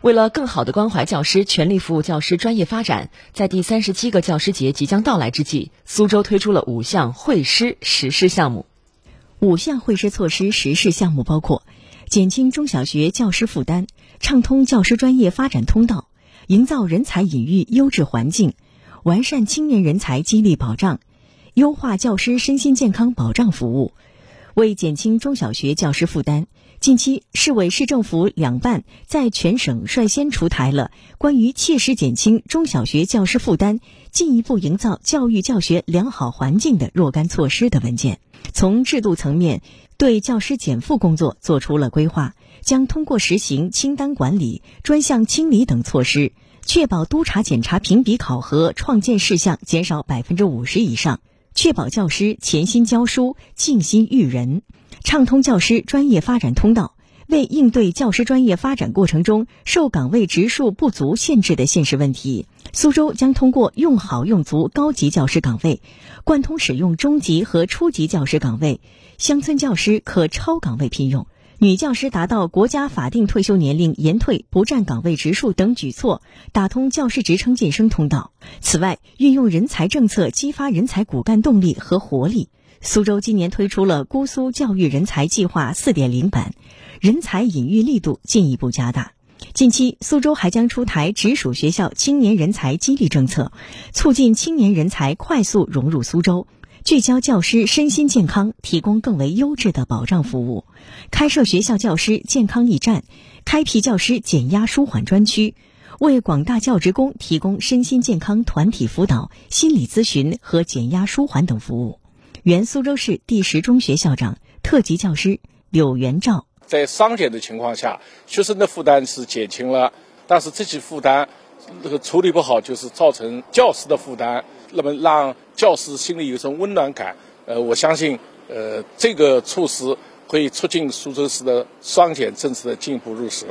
为了更好地关怀教师、全力服务教师专业发展，在第三十七个教师节即将到来之际，苏州推出了五项惠师实施项目。五项惠师措施实施项目包括：减轻中小学教师负担，畅通教师专业发展通道，营造人才引育优质环境，完善青年人才激励保障，优化教师身心健康保障服务。为减轻中小学教师负担。近期，市委市政府两办在全省率先出台了关于切实减轻中小学教师负担、进一步营造教育教学良好环境的若干措施的文件。从制度层面，对教师减负工作作出了规划，将通过实行清单管理、专项清理等措施，确保督查检查评比考核创建事项减少百分之五十以上，确保教师潜心教书、静心育人。畅通教师专业发展通道，为应对教师专业发展过程中受岗位职数不足限制的现实问题，苏州将通过用好用足高级教师岗位，贯通使用中级和初级教师岗位，乡村教师可超岗位聘用，女教师达到国家法定退休年龄延退不占岗位职数等举措，打通教师职称晋升通道。此外，运用人才政策激发人才骨干动力和活力。苏州今年推出了“姑苏教育人才计划4.0版”，人才引育力度进一步加大。近期，苏州还将出台直属学校青年人才激励政策，促进青年人才快速融入苏州，聚焦教师身心健康，提供更为优质的保障服务。开设学校教师健康驿站，开辟教师减压舒缓专区，为广大教职工提供身心健康团体辅导、心理咨询和减压舒缓等服务。原苏州市第十中学校长、特级教师柳元照，在双减的情况下，学生的负担是减轻了，但是这些负担这个处理不好，就是造成教师的负担，那么让教师心里有一种温暖感。呃，我相信，呃，这个措施会促进苏州市的双减政策的进一步落实。